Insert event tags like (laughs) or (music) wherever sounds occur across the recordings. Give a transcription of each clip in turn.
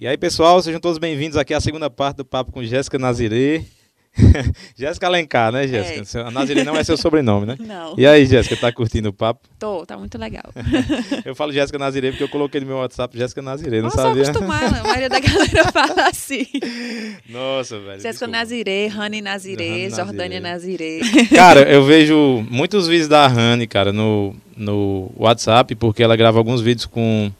E aí, pessoal, sejam todos bem-vindos aqui à segunda parte do Papo com Jéssica Nazirê. (laughs) Jéssica Alencar, né, Jéssica? É. Nazirê não é seu sobrenome, né? (laughs) Não. E aí, Jéssica, tá curtindo o papo? Tô, tá muito legal. (laughs) eu falo Jéssica Nazirê porque eu coloquei no meu WhatsApp Jéssica Nazirê, não Nossa, sabia? acostumada, a maioria da galera fala assim. Nossa, velho. Jéssica Nazirê, Rani Nazirê, Jordânia Nazirê. Cara, eu vejo muitos vídeos da Rani, cara, no, no WhatsApp, porque ela grava alguns vídeos com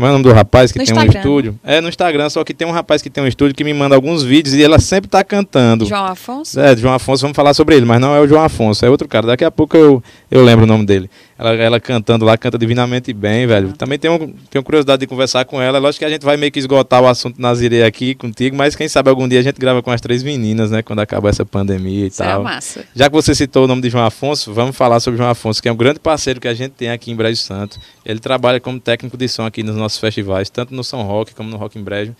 como é o nome do rapaz que no tem Instagram. um estúdio? É, no Instagram, só que tem um rapaz que tem um estúdio que me manda alguns vídeos e ela sempre tá cantando. João Afonso? É, João Afonso, vamos falar sobre ele, mas não é o João Afonso, é outro cara. Daqui a pouco eu, eu lembro o nome dele. Ela, ela cantando lá, canta divinamente bem, velho. Uhum. Também tenho, tenho curiosidade de conversar com ela. Lógico que a gente vai meio que esgotar o assunto Nazirê aqui contigo, mas quem sabe algum dia a gente grava com as três meninas, né? Quando acabar essa pandemia e Isso tal. É massa. Já que você citou o nome de João Afonso, vamos falar sobre João Afonso, que é um grande parceiro que a gente tem aqui em Brejo Santo. Ele trabalha como técnico de som aqui nos nossos festivais, tanto no São Roque como no Rock em Brejo.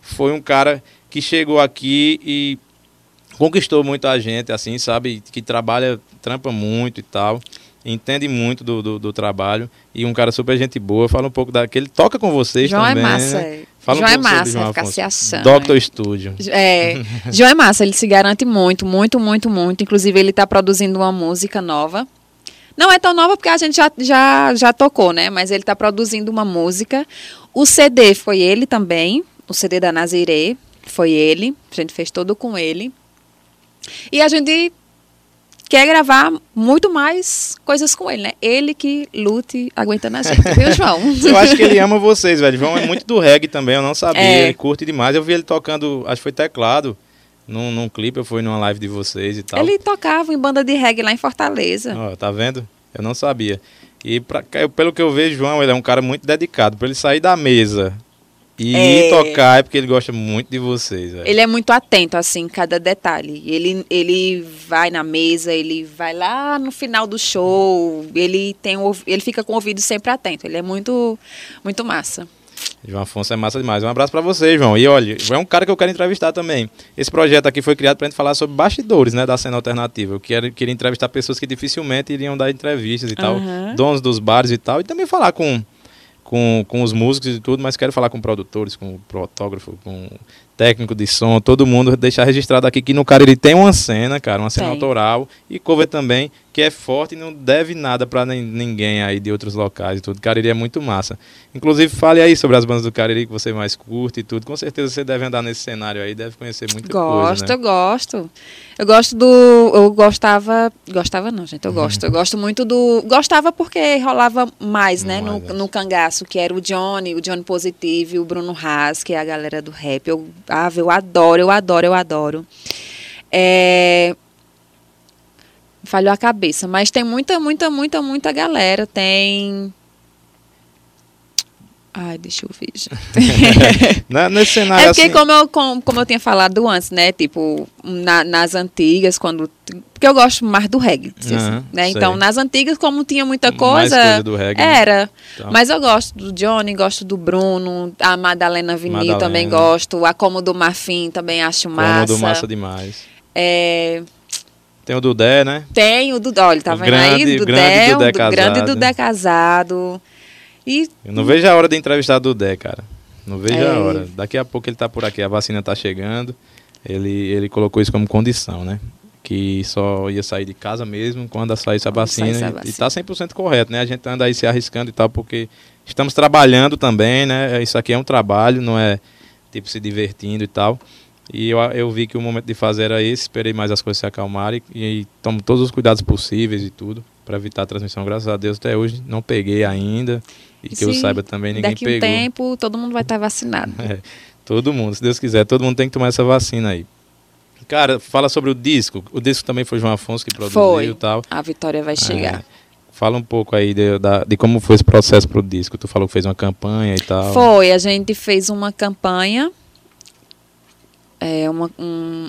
Foi um cara que chegou aqui e conquistou muito a gente, assim, sabe? Que trabalha, trampa muito e tal entende muito do, do, do, trabalho e um cara super gente boa. Fala um pouco daquele. Toca com vocês João é também. É massa. Né? Fala João um é massa, João ficar se achando. Doctor Studio. É, (laughs) João é massa, ele se garante muito, muito, muito, muito. Inclusive, ele está produzindo uma música nova. Não é tão nova porque a gente já, já, já tocou, né? Mas ele está produzindo uma música. O CD foi ele também. O CD da Nazirê foi ele. A gente fez todo com ele. E a gente quer gravar muito mais coisas com ele, né? Ele que lute aguentando a gente, viu, (laughs) João? eu acho que ele ama vocês, velho. João é muito do reggae também, eu não sabia. É. Ele curte demais. Eu vi ele tocando, acho que foi teclado. Num, num clipe, eu fui numa live de vocês e tal. Ele tocava em banda de reggae lá em Fortaleza. Ó, tá vendo? Eu não sabia. E pra, pelo que eu vejo, João, ele é um cara muito dedicado. Para ele sair da mesa e é... tocar é porque ele gosta muito de vocês. Véio. Ele é muito atento, assim, cada detalhe. Ele, ele vai na mesa, ele vai lá no final do show, ele, tem um, ele fica com o ouvido sempre atento. Ele é muito, muito massa. João Afonso é massa demais. Um abraço para você, João. E olha, é um cara que eu quero entrevistar também. Esse projeto aqui foi criado para gente falar sobre bastidores, né, da cena alternativa. Eu quero, queria entrevistar pessoas que dificilmente iriam dar entrevistas e tal, donos dos bares e tal, e também falar com com, com os músicos e tudo, mas quero falar com produtores, com fotógrafo, com técnico de som, todo mundo deixar registrado aqui que no Cariri tem uma cena, cara, uma cena tem. autoral e cover também, que é forte e não deve nada para ninguém aí de outros locais e tudo. Cariri é muito massa. Inclusive, fale aí sobre as bandas do Cariri que você mais curte e tudo. Com certeza você deve andar nesse cenário aí, deve conhecer muita gosto, coisa, né? Gosto, gosto. Eu gosto do eu gostava, gostava não, gente, eu uhum. gosto. Eu gosto muito do gostava porque rolava mais, né, no, no cangaço, que era o Johnny, o Johnny Positivo, o Bruno Haas, que é a galera do rap. Eu eu adoro, eu adoro, eu adoro. É... Falhou a cabeça, mas tem muita, muita, muita, muita galera. Tem. Ai, deixa eu ver. (laughs) Nesse cenário é porque, assim... como, eu, como, como eu tinha falado antes, né? Tipo, na, nas antigas, quando porque eu gosto mais do reggae. Uhum, né? Então, nas antigas, como tinha muita coisa. Mais coisa do reggae, né? era. Né? Então. Mas eu gosto do Johnny, gosto do Bruno, a Madalena Vinil Madalena. também gosto. A Como do Marfim também acho massa. Como do massa demais. É. Tem o Dudé, né? Tem o Dudé, olha, tá o vendo grande, aí? Dudé, grande Dudé casado. Grande Dudé casado. E... Eu não vejo a hora de entrevistar o Dudé, cara. Não vejo é. a hora. Daqui a pouco ele tá por aqui, a vacina tá chegando. Ele, ele colocou isso como condição, né? que só ia sair de casa mesmo quando saísse a vacina. Essa vacina. E está 100% correto, né? A gente anda aí se arriscando e tal, porque estamos trabalhando também, né? Isso aqui é um trabalho, não é tipo se divertindo e tal. E eu, eu vi que o momento de fazer era esse, esperei mais as coisas se acalmarem e, e tomo todos os cuidados possíveis e tudo para evitar a transmissão. Graças a Deus até hoje não peguei ainda e que eu saiba também ninguém daqui pegou. Daqui um tempo todo mundo vai estar vacinado. (laughs) É, todo mundo, se Deus quiser, todo mundo tem que tomar essa vacina aí. Cara, fala sobre o disco. O disco também foi João Afonso que produziu e tal. A vitória vai chegar. É. Fala um pouco aí de, de, como foi esse processo pro disco. Tu falou que fez uma campanha e tal. Foi, a gente fez uma campanha, é, uma, um,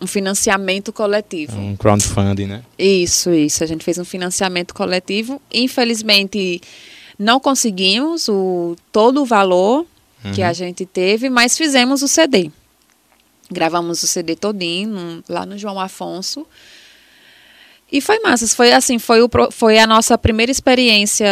um financiamento coletivo. Um crowdfunding, né? Isso, isso. A gente fez um financiamento coletivo. Infelizmente, não conseguimos o, todo o valor uhum. que a gente teve, mas fizemos o CD. Gravamos o CD todinho lá no João Afonso. E foi massa. Foi assim, foi, o, foi a nossa primeira experiência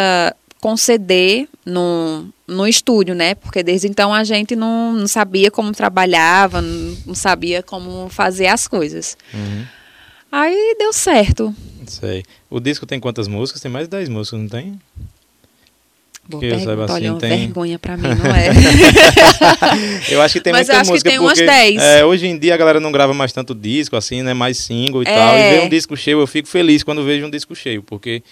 com CD no, no estúdio, né? Porque desde então a gente não, não sabia como trabalhava, não, não sabia como fazer as coisas. Uhum. Aí deu certo. Sei. O disco tem quantas músicas? Tem mais de 10 músicas, não tem? Boa Que pergunta, assim, olha, uma tem- vergonha pra mim, não é? (laughs) Eu acho que tem Mas muita acho que música tem umas porque 10. é, hoje em dia a galera não grava mais tanto disco assim, né? Mais single e É. tal. E ver um disco cheio, eu fico feliz quando vejo um disco cheio, porque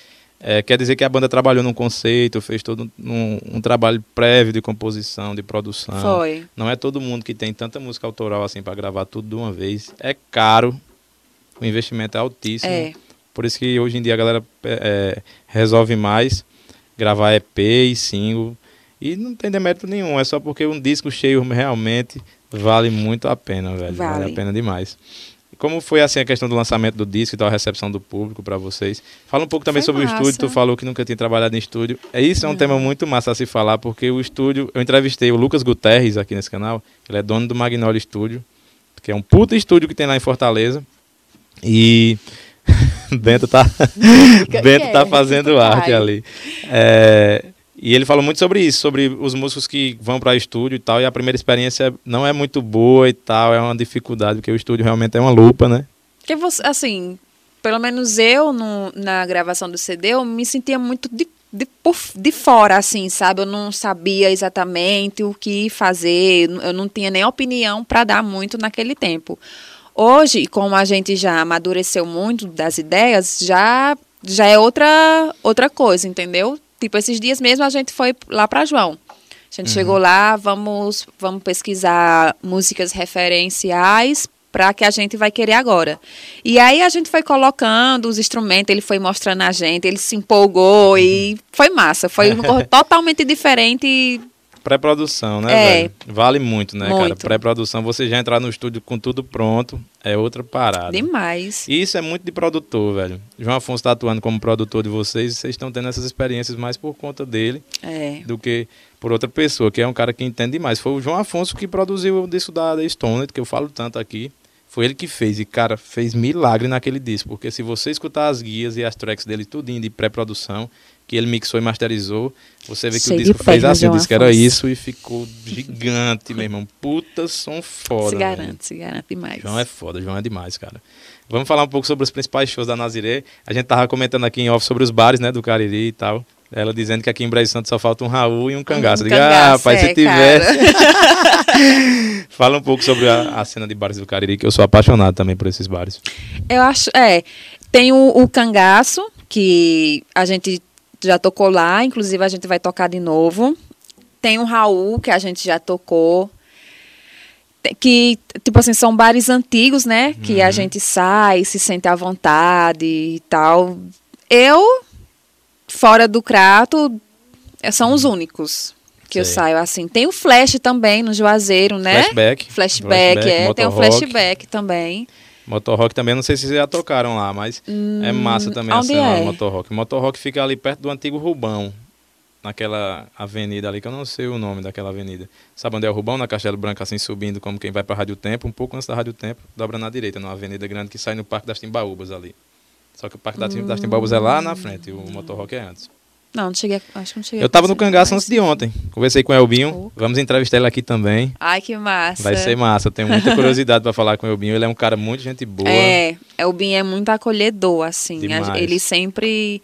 é, quer dizer que a banda trabalhou num conceito, fez todo um, um trabalho prévio de composição, de produção. Foi. Não é todo mundo que tem tanta música autoral assim pra gravar tudo de uma vez. É caro, o investimento é altíssimo. É. Por isso que hoje em dia a galera é, resolve mais gravar EP e single. E não tem demérito nenhum, é só porque um disco cheio realmente vale muito a pena, velho. Vale, Vale. a pena demais. Como foi assim a questão do lançamento do disco e tal, a recepção do público pra vocês? Fala um pouco também Foi sobre o massa. estúdio. Tu falou que nunca tinha trabalhado em estúdio. É isso, é um tema muito massa a se falar, porque o estúdio. Eu entrevistei o Lucas Guterres aqui nesse canal. Ele é dono do Magnolia Studio, que é um puta estúdio que tem lá em Fortaleza. E (laughs) Bento tá, Bento tá é, fazendo fica arte ali. É, e ele falou muito sobre isso, sobre os músicos que vão para estúdio e tal, e a primeira experiência não é muito boa e tal, é uma dificuldade, porque o estúdio realmente é uma lupa, né? Porque você, assim, pelo menos eu no- na gravação do CD, eu me sentia muito de, de, por- de fora, assim, sabe? Eu não sabia exatamente o que fazer, eu não tinha nem opinião para dar muito naquele tempo. Hoje, como a gente já amadureceu muito das ideias, já já é outra outra coisa, entendeu? Tipo, esses dias mesmo a gente foi lá para João. A gente chegou lá, vamos vamos pesquisar músicas referenciais para que a gente vai querer agora. E aí a gente foi colocando os instrumentos, ele foi mostrando a gente, ele se empolgou e foi massa, foi (laughs) totalmente diferente. Pré-produção, né, É. velho? Vale muito, né, cara? Muito. Pré-produção, você já entrar no estúdio com tudo pronto, é outra parada. Demais. E isso é muito de produtor, velho. João Afonso tá atuando como produtor de vocês, e vocês estão tendo essas experiências mais por conta dele É. do que por outra pessoa, que é um cara que entende demais. Foi o João Afonso que produziu o disco da, da Stone, que eu falo tanto aqui. Foi ele que fez, e cara, fez milagre naquele disco, porque se você escutar as guias e as tracks dele tudinho de pré-produção, que ele mixou e masterizou, você vê que Cheio o disco fez perna, assim, o disco era isso e ficou gigante, meu irmão. Puta som foda. se velho. garante, se garante demais. João é foda, João é demais, cara. Vamos falar um pouco sobre os principais shows da Naziré. A gente tava comentando aqui em off sobre os bares, né, do Cariri e tal. Ela dizendo que aqui em Brejo Santo só falta um Raul e um cangaço. Um Eu digo, ah, rapaz, é, se tivesse. (laughs) Fala um pouco sobre a, a cena de bares do Cariri, que eu sou apaixonado também por esses bares. Eu acho, é. Tem o, o cangaço, que a gente já tocou lá, inclusive a gente vai tocar de novo. Tem o Raul, que a gente já tocou. Que, tipo assim, são bares antigos, né? Que a gente sai, se sente à vontade e tal. Eu, fora do Crato, eh, são os únicos que eu Sei. saio assim. Tem o Flash também no Juazeiro, né? Flashback. Flashback, é. Tem o flashback também. Motorrock também, não sei se vocês já tocaram lá, mas é massa também a cena é? Motorrock. Motorrock fica ali perto do antigo Rubão, naquela avenida ali, que eu não sei o nome daquela avenida. Sabe onde é o Rubão? Na Castelo Branco, assim, subindo como quem vai pra Rádio Tempo, um pouco antes da Rádio Tempo, dobra na direita, numa avenida grande que sai no Parque das Timbaúbas ali. Só que o Parque das Tim- das Timbaúbas é lá na frente, e o Motorrock é antes. Não, não cheguei, a- acho que não cheguei. Eu tava no cangaço antes de ontem. Conversei com o Elbinho, Oh. vamos entrevistar ele aqui também. Ai, que massa. Vai ser massa, eu tenho muita curiosidade pra falar com o Elbinho. Ele é um cara muito gente boa. É, Elbin é muito acolhedor, assim. Demais. Ele sempre.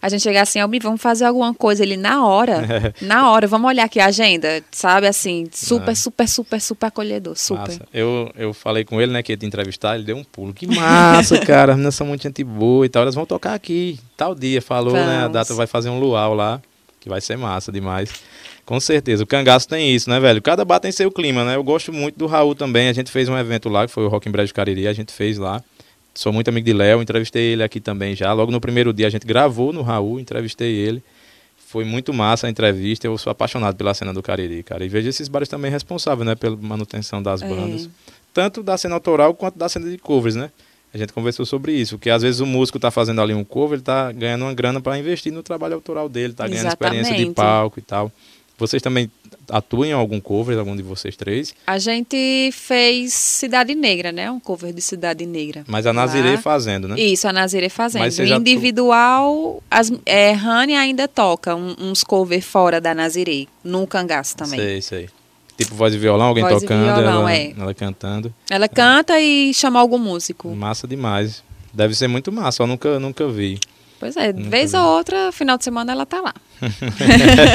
A gente chega assim, Elbin, vamos fazer alguma coisa. Ele, na hora, (laughs) na hora, vamos olhar aqui a agenda, sabe? Assim, super, Ah. super, super, super acolhedor. Super. Massa. Eu, eu falei com ele, né, que ia te entrevistar, ele deu um pulo. Que (laughs) massa, cara, as meninas são muito gente boa e tal. Elas vão tocar aqui, tal dia. Falou, né? A Vamos. data vai fazer um luau lá, que vai ser massa demais. Com certeza. O cangaço tem isso, né, velho? Cada bar tem seu clima, né? Eu gosto muito do Raul também. A gente fez um evento lá, que foi o Rock em Brejo Cariri, a gente fez lá. Sou muito amigo de Léo, entrevistei ele aqui também já. Logo no primeiro dia a gente gravou no Raul, entrevistei ele. Foi muito massa a entrevista. Eu sou apaixonado pela cena do Cariri, cara. E vejo esses bares também responsáveis, né, pela manutenção das É. bandas. Tanto da cena autoral quanto da cena de covers, né? A gente conversou sobre isso, que às vezes o músico tá fazendo ali um cover, ele tá ganhando uma grana para investir no trabalho autoral dele, tá ganhando experiência de Exatamente. palco e tal. Vocês também atuam em algum cover, algum de vocês três? A gente fez Cidade Negra, né? Um cover de Cidade Negra. Mas a Nazirê Lá. fazendo, né? Isso, a Naziré fazendo. Mas Individual, as, é, Rani ainda toca um- uns cover fora da Naziré, no cangaço também. Sei, sei. Tipo voz e violão, alguém Voz tocando, violão, ela, é. ela cantando. Ela canta e chama algum músico. Massa demais. Deve ser muito massa, eu nunca, nunca vi. Pois é, vez ou outra, final de semana ela tá lá. (laughs)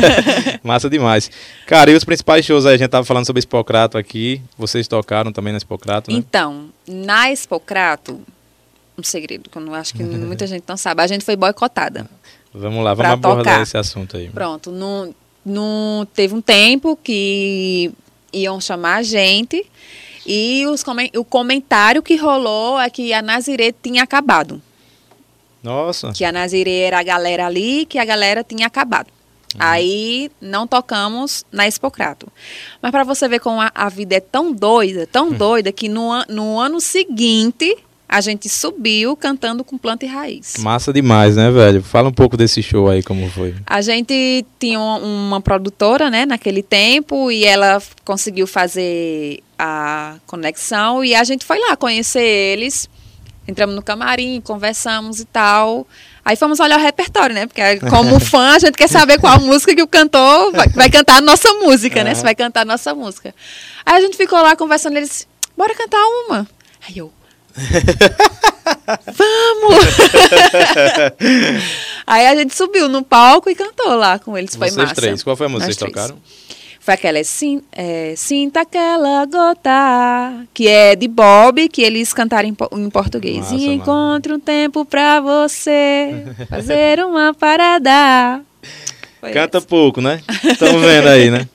(laughs) Massa demais. Cara, e os principais shows aí? A gente tava falando sobre Expocrato aqui. Vocês tocaram também na Expocrato, né? Então, na Expocrato, um segredo que eu não acho que (laughs) muita gente não sabe, a gente foi boicotada. Vamos lá, vamos abordar tocar. esse assunto aí. Pronto, não, não teve um tempo que iam chamar a gente e os o comentário que rolou é que a Nazirê tinha acabado. Nossa, Que a Nazirê era a galera ali, que a galera tinha acabado. Aí não tocamos na Expocrato. Mas para você ver como a, a vida é tão doida, tão doida, que no, no ano seguinte a gente subiu cantando com planta e raiz. massa demais, né, velho? Fala um pouco desse show aí, como foi. A gente tinha uma, produtora, né, naquele tempo, e ela conseguiu fazer a conexão e a gente foi lá conhecer eles. Entramos no camarim, conversamos e tal. Aí fomos olhar o repertório, né? Porque como (laughs) fã, a gente quer saber qual música que o cantor vai, vai cantar a nossa música, né? Se vai cantar a nossa música. Aí a gente ficou lá conversando, eles, bora cantar uma. Aí eu, vamos! (laughs) Aí a gente subiu no palco e cantou lá com eles, foi vocês massa. três, qual foi a música que vocês três. Foi aquela, é, Sim- é, Sinta aquela gota, que é de Bob, que eles cantaram em, em português. Massa, e mano. encontre um tempo pra você fazer uma parada. Foi Canta essa. pouco, né? Estão vendo aí, né?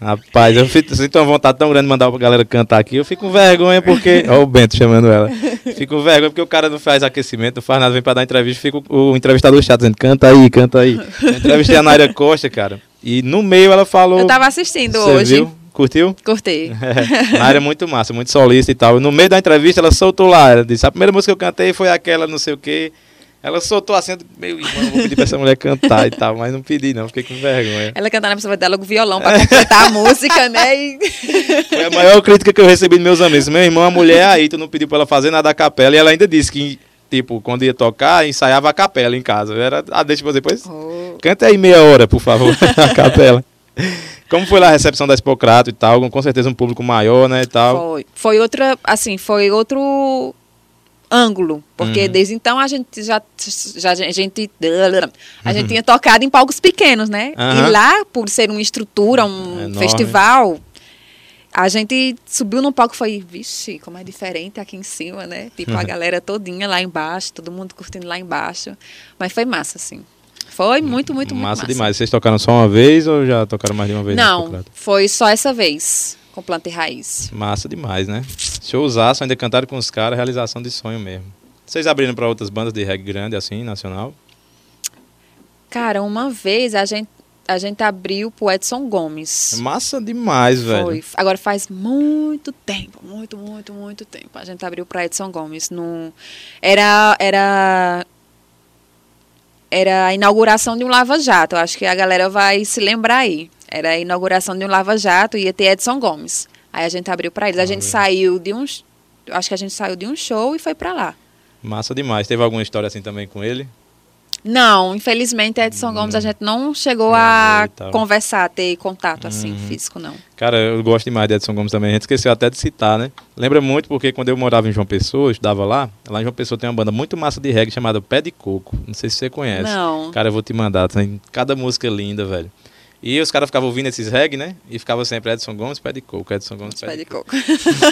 Rapaz, eu fico- sinto uma vontade tão grande de mandar pra galera cantar aqui. Eu fico com vergonha porque. Ó, o Bento chamando ela. Fico com vergonha porque o cara não faz aquecimento, não faz nada, vem pra dar entrevista. Fica o, o entrevistador chato dizendo: canta aí, canta aí. Eu entrevistei a Naira Costa, cara. E no meio ela falou. Eu tava assistindo hoje. viu? Curtiu? Curtei. (laughs) É, Naira é muito massa, muito solista e tal. E no meio da entrevista ela soltou lá. Ela disse: a primeira música que eu cantei foi aquela, não sei o quê. Ela soltou assim, meu irmão, vou pedir pra essa mulher cantar e tal, mas não pedi não, fiquei com vergonha. Ela cantando na pessoa dela com violão pra completar a música, né? E... (laughs) Foi a maior crítica que eu recebi dos meus amigos. Meu irmão, a mulher aí, tu não pediu pra ela fazer nada a capela. E ela ainda disse que, tipo, quando ia tocar, ensaiava a capela em casa. Era, ah, deixa eu depois. Oh. Canta aí meia hora, por favor, (laughs) capela. Como foi lá a recepção da Expocrato e tal? Com certeza um público maior, né, e tal. Foi. Foi outra, assim, foi outro ângulo, porque Uhum. desde então a gente já, já a gente a gente tinha tocado em palcos pequenos, né? Aham. E lá, por ser uma estrutura, um Enorme. festival, a gente subiu no palco e foi, vixe, como é diferente aqui em cima, né? Tipo, a galera todinha lá embaixo, todo mundo curtindo lá embaixo. Mas foi massa, assim. Foi muito, muito, muito massa, massa. demais. Vocês tocaram só uma vez ou já tocaram mais de uma vez? Não, foi só essa vez, com planta e raiz. Massa demais, né? Showzaço, ainda cantaram com os caras, realização de sonho mesmo. Vocês abriram pra outras bandas de reggae grande, assim, nacional? Cara, uma vez a gente, a gente abriu pro Edson Gomes. Massa demais, velho. Foi. Agora faz muito tempo, muito, muito, muito tempo. A gente abriu pra Edson Gomes. No... Era, era, era a inauguração de um lava-jato. Acho que a galera vai se lembrar aí. Era a inauguração de um lava-jato e ia ter Edson Gomes. Aí a gente abriu pra eles. A gente Olha. saiu de um... Acho que a gente saiu de um show e foi pra lá. Massa demais. Teve alguma história assim também com ele? Não, infelizmente Edson Gomes a gente não chegou a conversar, ter contato assim, Uhum. físico, não. Cara, eu gosto demais de Edson Gomes também. A gente esqueceu até de citar, né? Lembra muito porque quando eu morava em João Pessoa, eu estudava lá. Lá em João Pessoa tem uma banda muito massa de reggae chamada Pé de Coco. Não sei se você conhece. Não. Cara, eu vou te mandar. Tem cada música linda, velho. E os caras ficavam ouvindo esses reggae, né? E ficava sempre Edson Gomes, Pé de Coco, Edson Gomes, Pé, Pé de de Coco. coco.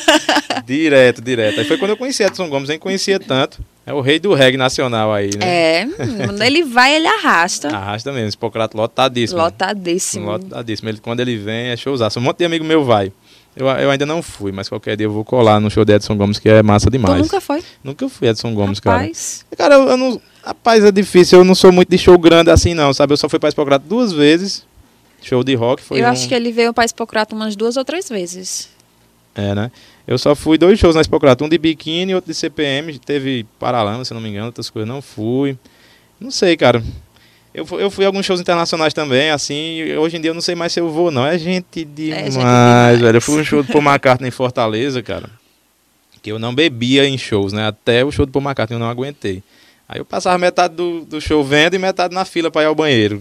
(laughs) Direto, direto. Aí foi quando eu conheci Edson Gomes, nem conhecia tanto. É o rei do reggae nacional aí, né? É, quando (laughs) ele vai, ele arrasta. Arrasta mesmo, esse Hipocrato lotadíssimo. Lotadíssimo. Lotadíssimo. Ele, quando ele vem, é showzaço. Um monte de amigo meu vai. Eu, eu ainda não fui, mas qualquer dia eu vou colar no show de Edson Gomes, que é massa Tu demais. nunca foi? Nunca fui Edson Gomes, Rapaz. cara. Cara, eu, eu não. Rapaz, é difícil. Eu não sou muito de show grande assim, não, sabe? Eu só fui pra Hipocrato duas vezes. Show de rock foi eu um... acho que ele veio para Expocrato umas duas ou três vezes. É, né? Eu só fui dois shows na Hipocrato. Um de biquíni e outro de CPM. Teve Paralama, se não me engano. Outras coisas não fui. Não sei, cara. Eu, eu fui a alguns shows internacionais também, assim, hoje em dia eu não sei mais se eu vou, não. É gente demais, gente demais. velho. Eu fui um show do Paul McCartney em Fortaleza, cara, que eu não bebia em shows, né? Até o show do Paul McCartney eu não aguentei. Aí eu passava metade do, do show vendo e metade na fila pra ir ao banheiro.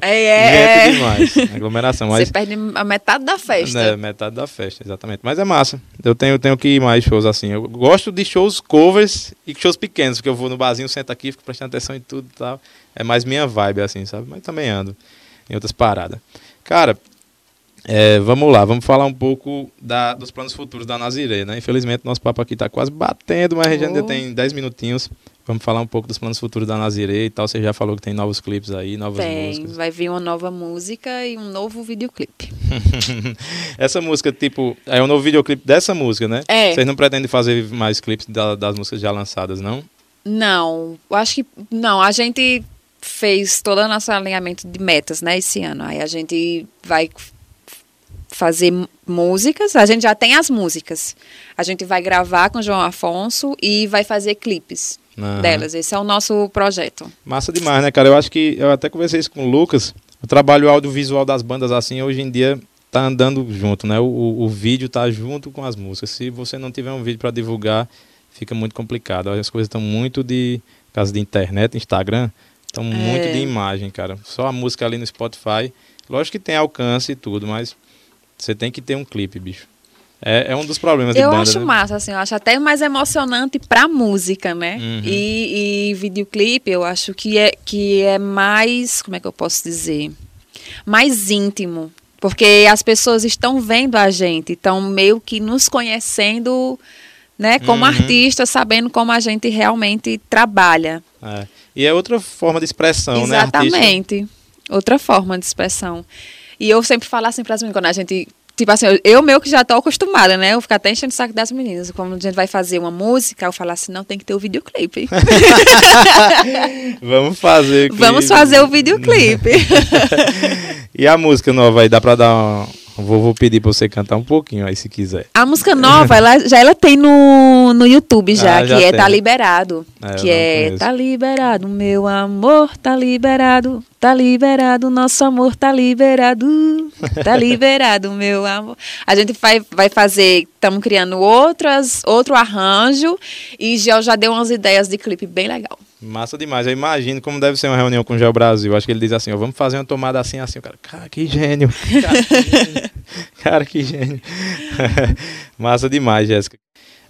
É, (laughs) é. Gente demais, aglomeração. Mas Você perde a metade da festa. é, metade da festa, exatamente. Mas é massa. Eu tenho, tenho que ir mais shows assim. Eu gosto de shows covers e shows pequenos, porque eu vou no barzinho, sento aqui, fico prestando atenção em tudo e tal. É mais minha vibe, assim, sabe? Mas também ando em outras paradas. Cara, é, vamos lá, vamos falar um pouco da- dos planos futuros da Nazirê, né? Infelizmente, nosso papo aqui tá quase batendo, mas a gente ainda Oh. tem 10 minutinhos. Vamos falar um pouco dos planos futuros da Nazirê e tal. Você já falou que tem novos clipes aí, novas Tem, músicas. vai vir uma nova música e um novo videoclipe. (laughs) Essa música, tipo, é um novo videoclipe dessa música, né? É. Vocês não pretendem fazer mais clipes da- das músicas já lançadas, não? Não, eu acho que não. A gente fez todo o nosso alinhamento de metas, né, esse ano. Aí a gente vai fazer músicas. A gente já tem as músicas. A gente vai gravar com o João Afonso e vai fazer clipes Aham. delas. Esse é o nosso projeto. Massa demais, né, cara? Eu acho que eu até conversei isso com o Lucas. O trabalho audiovisual das bandas assim, hoje em dia tá andando junto, né? O, o, o vídeo tá junto com as músicas. Se você não tiver um vídeo para divulgar, fica muito complicado. As coisas estão muito de caso de internet, Instagram, estão muito de imagem, cara. Só a música ali no Spotify. Lógico que tem alcance e tudo, mas você tem que ter um clipe, bicho. É, é um dos problemas de Eu banda, acho né? massa, assim, eu acho até mais emocionante pra música, né? Uhum. E, e videoclipe, eu acho que é, que é mais, como é que eu posso dizer? Mais íntimo. Porque as pessoas estão vendo a gente, estão meio que nos conhecendo, né, como Uhum. artistas, sabendo como a gente realmente trabalha. É. E é outra forma de expressão, né? artística. Exatamente. Outra forma de expressão. E eu sempre falo assim para as meninas, quando a gente. Tipo assim, eu, eu meio que já tô acostumada, né? Eu fico até enchendo o saco das meninas. Quando a gente vai fazer uma música, eu falo assim: não, tem que ter o videoclipe. (laughs) Vamos fazer. o Vamos clipe. fazer o videoclipe. (laughs) E a música nova aí, dá pra dar uma... Vou, vou pedir pra você cantar um pouquinho aí, se quiser. A música nova, ela, já ela tem no, no YouTube já, Ah, já que é tem. Tá Liberado. É, que é conheço. Tá liberado, meu amor, tá liberado. Tá liberado, nosso amor tá liberado. Tá (laughs) liberado, meu amor. A gente vai, vai fazer, estamos criando outras, outro arranjo e já, já deu umas ideias de clipe bem legal. Massa demais. Eu imagino como deve ser uma reunião com o Geo Brasil. Acho que ele diz assim, ó, vamos fazer uma tomada assim, assim. O cara, cara, que gênio. (laughs) Cara, que gênio. Cara, que gênio. (laughs) Massa demais, Jéssica.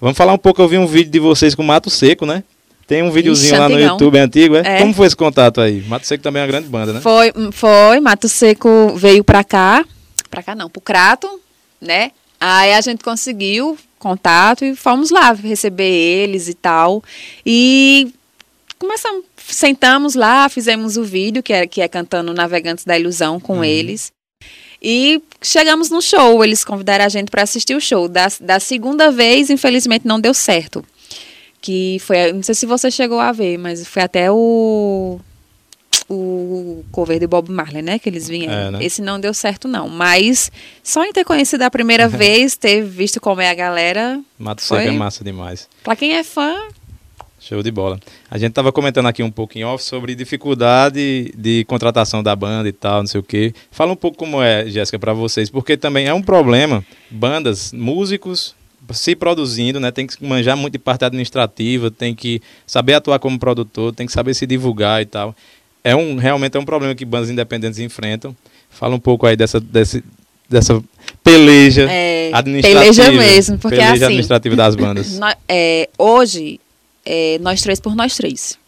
Vamos falar um pouco, eu vi um vídeo de vocês com Mato Seco, né? Tem um videozinho Ixi, lá no antigão. YouTube, é antigo, é? É. Como foi esse contato aí? Mato Seco também é uma grande banda, né? Foi, foi, Mato Seco veio pra cá, pra cá não, pro Crato, né? Aí a gente conseguiu contato e fomos lá receber eles e tal. E começamos, sentamos lá, fizemos o vídeo, que é, que é cantando Navegantes da Ilusão com eles. E chegamos no show, eles convidaram a gente para assistir o show. Da, da segunda vez, infelizmente, não deu certo. Que foi, não sei se você chegou a ver, mas foi até o o cover de Bob Marley, né? Que eles vieram. É, né? Esse não deu certo, não. Mas só em ter conhecido a primeira (laughs) vez, ter visto como é a galera. Mato Foi. Seco é massa demais. Pra quem é fã, Show de bola. A gente tava comentando aqui um pouco em off sobre dificuldade de contratação da banda e tal, não sei o quê. Fala um pouco como é, Jéssica, para vocês, porque também é um problema. Bandas, músicos se produzindo, né? Tem que manjar muito de parte administrativa, tem que saber atuar como produtor, tem que saber se divulgar e tal. É um realmente é um problema que bandas independentes enfrentam. Fala um pouco aí dessa desse, dessa peleja É, administrativa. peleja mesmo, porque peleja assim- administrativa das (laughs) bandas. é, hoje, é, nós três por nós três.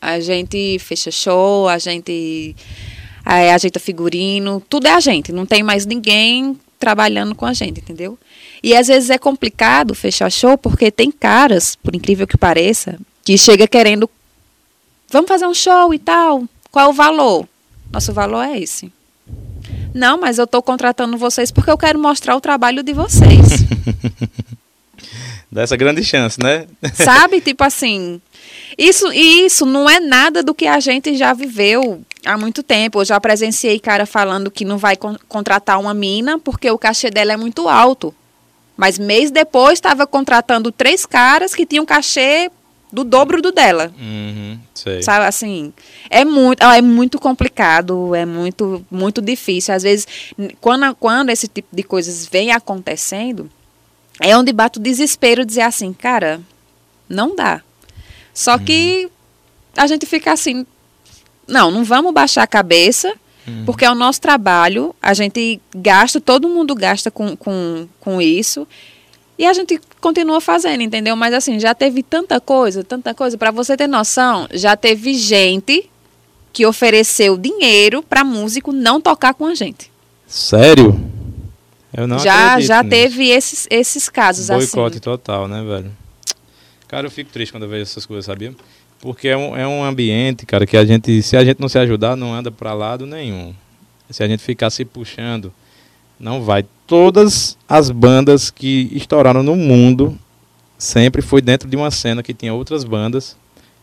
A gente fecha show, a gente é, ajeita figurino, tudo é a gente. Não tem mais ninguém trabalhando com a gente, entendeu? E às vezes é complicado fechar show porque tem caras, por incrível que pareça, que chega querendo vamos fazer um show e tal. Qual é o valor? Nosso valor é esse. Não, mas eu estou contratando vocês porque eu quero mostrar o trabalho de vocês. (laughs) Dessa grande chance, né? (laughs) Sabe? Tipo assim. Isso, e isso não é nada do que a gente já viveu há muito tempo. Eu já presenciei cara falando que não vai con- contratar uma mina porque o cachê dela é muito alto. Mas mês depois estava contratando três caras que tinham cachê do dobro do dela. Uhum, sei. Sabe, assim, é muito, é muito complicado, é muito, muito difícil. Às vezes, quando, quando esse tipo de coisas vem acontecendo, é onde bate o desespero dizer assim, cara, não dá. Só que a gente fica assim, não, não vamos baixar a cabeça, porque é o nosso trabalho, a gente gasta, todo mundo gasta com, com, com isso. E a gente continua fazendo, entendeu? Mas assim, já teve tanta coisa, tanta coisa. Para você ter noção, já teve gente que ofereceu dinheiro para músico não tocar com a gente. Sério? Eu não já acredito já teve esses, esses casos Boicote assim. total, né, velho? Cara, eu fico triste quando eu vejo essas coisas, sabia? Porque é um, é um ambiente, cara, que a gente, se a gente não se ajudar, não anda pra lado nenhum. Se a gente ficar se puxando, não vai. Todas as bandas que estouraram no mundo sempre foi dentro de uma cena que tinha outras bandas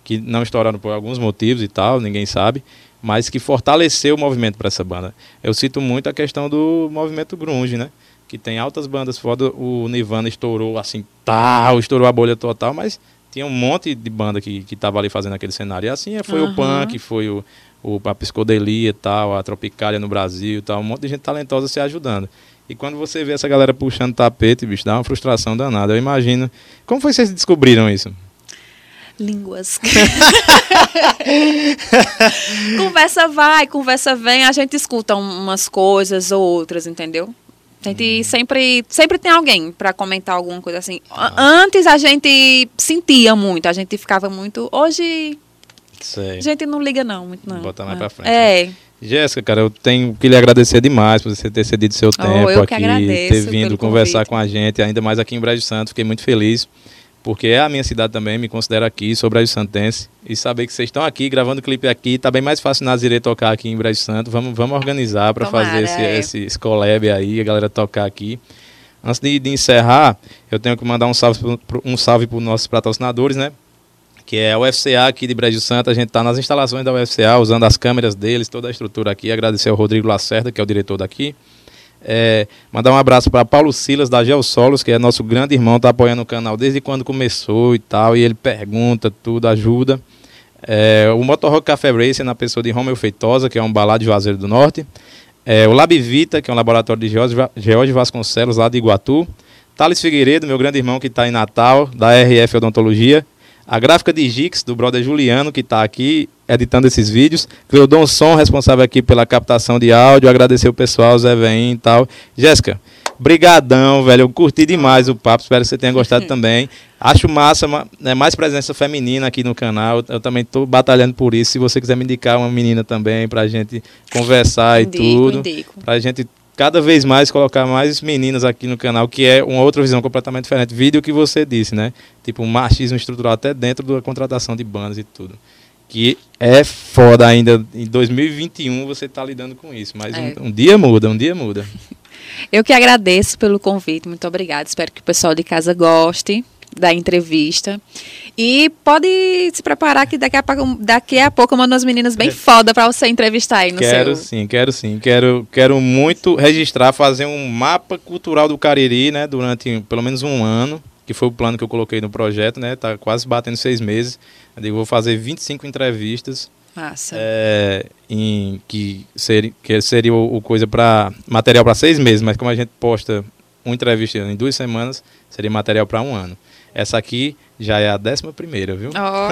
que não estouraram por alguns motivos e tal, ninguém sabe, mas que fortaleceu o movimento para essa banda. Eu cito muito a questão do movimento grunge, né? Que tem altas bandas foda, o Nirvana estourou assim, tal, estourou a bolha total, mas tinha um monte de banda que, que tava ali fazendo aquele cenário. E assim foi o Aham. punk, foi o, o a psicodelia e tal, a tropicália no Brasil e tal, um monte de gente talentosa se ajudando. E quando você vê essa galera puxando tapete, bicho, dá uma frustração danada. Eu imagino. Como foi que vocês descobriram isso? Línguas. (laughs) conversa vai, conversa vem, a gente escuta um- umas coisas ou outras, entendeu? A gente sempre, sempre tem alguém para comentar alguma coisa assim. A- Antes a gente sentia muito, a gente ficava muito. Hoje Sei. a gente não liga não, muito não. Bota mais É. pra frente, É. Jéssica, cara, eu tenho que lhe agradecer demais por você ter cedido seu tempo Oh, eu que aqui, agradeço ter vindo conversar com a gente, ainda mais aqui em Brejo Santo. Fiquei muito feliz, porque é a minha cidade também, me considero aqui, sou Brejo Santense. E saber que vocês estão aqui, gravando clipe aqui, tá bem mais fácil Nazirê tocar aqui em Brejo Santo. Vamos, vamos organizar para fazer esse, é. esse, esse collab aí, a galera tocar aqui. Antes de, de encerrar, eu tenho que mandar um salve pro- um salve para os nossos patrocinadores, né? que é a UFCA aqui de Brejo Santo. A gente está nas instalações da UFCA, usando as câmeras deles, toda a estrutura aqui. Agradecer ao Rodrigo Lacerda, que é o diretor daqui. É, mandar um abraço para Paulo Silas, da Geosolos, que é nosso grande irmão, está apoiando o canal desde quando começou e tal. E ele pergunta tudo, ajuda. É, o Motorrock Café Racer, na pessoa de Romeu Feitosa, que é um balado de Juazeiro do Norte. É, o Lab Vita, que é um laboratório de George Vasconcelos, lá de Iguatu. Thales Figueiredo, meu grande irmão que está em Natal, da RF Odontologia. A gráfica de Gix, do brother Juliano, que está aqui editando esses vídeos. Cleodon Som, responsável aqui pela captação de áudio. Agradecer o pessoal, Zé Vem e tal. Jéssica, brigadão, velho. Eu curti demais o papo, espero que você tenha gostado (laughs) também. Acho massa, ma- né, mais presença feminina aqui no canal. Eu também estou batalhando por isso. Se você quiser me indicar uma menina também pra gente conversar Indico, e tudo. indico. Pra gente cada vez mais colocar mais meninas aqui no canal, que é uma outra visão completamente diferente. Vídeo que você disse, né? Tipo, machismo estrutural até dentro da contratação de bandas e tudo. Que é foda ainda. Em 2021 você tá lidando com isso. Mas É. um, um dia muda, um dia muda. (laughs) Eu que agradeço pelo convite, muito obrigada. Espero que o pessoal de casa goste da entrevista. E pode se preparar que daqui a pouco, daqui a pouco eu mando umas meninas bem foda pra você entrevistar aí no Quero seu. sim, quero sim. Quero, quero muito registrar, fazer um mapa cultural do Cariri, né? Durante pelo menos um ano, que foi o plano que eu coloquei no projeto, né? Tá quase batendo seis meses. Eu digo, vou fazer 25 entrevistas. Massa. é, em, que, seria, que seria o, o coisa para material para seis meses, mas como a gente posta uma entrevista em duas semanas, seria material para um ano. Essa aqui já é a décima primeira, viu? Ó,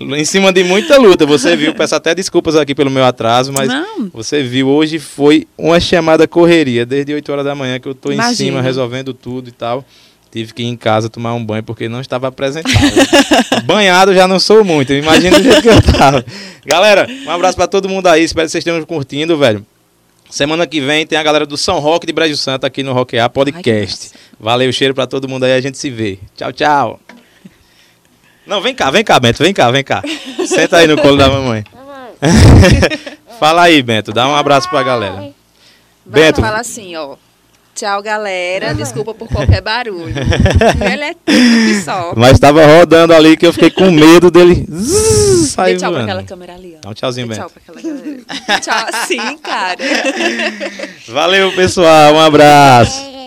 (laughs) em cima de muita luta, você viu, peço até desculpas aqui pelo meu atraso, mas Não. você viu, hoje foi uma chamada correria, desde 8 horas da manhã que eu tô em cima resolvendo tudo e tal. Tive que ir em casa tomar um banho porque não estava apresentável. (laughs) Banhado já não sou muito, imagina do jeito que eu tava. Galera, um abraço pra todo mundo aí, espero que vocês estejam curtindo, velho. Semana que vem tem a galera do São Roque de Brejo Santo aqui no A Ai, que Podcast. massa. Valeu, cheiro pra todo mundo aí, a gente se vê. Tchau, tchau. Não, vem cá, vem cá, Bento, vem cá, vem cá. (laughs) Senta aí no colo da mamãe. (laughs) Fala aí, Bento, dá um abraço pra galera. Vai, Bento. Fala assim, ó. Tchau, galera. Desculpa por qualquer barulho. (laughs) Ele é tudo que só. Mas tava rodando ali que eu fiquei com medo dele. Zzz, Dê tchau pra voando. aquela câmera ali, ó. Dá um tchauzinho, Dê Bento. tchau pra aquela galera. tchau, sim, cara. (laughs) Valeu, pessoal. Um abraço. (laughs)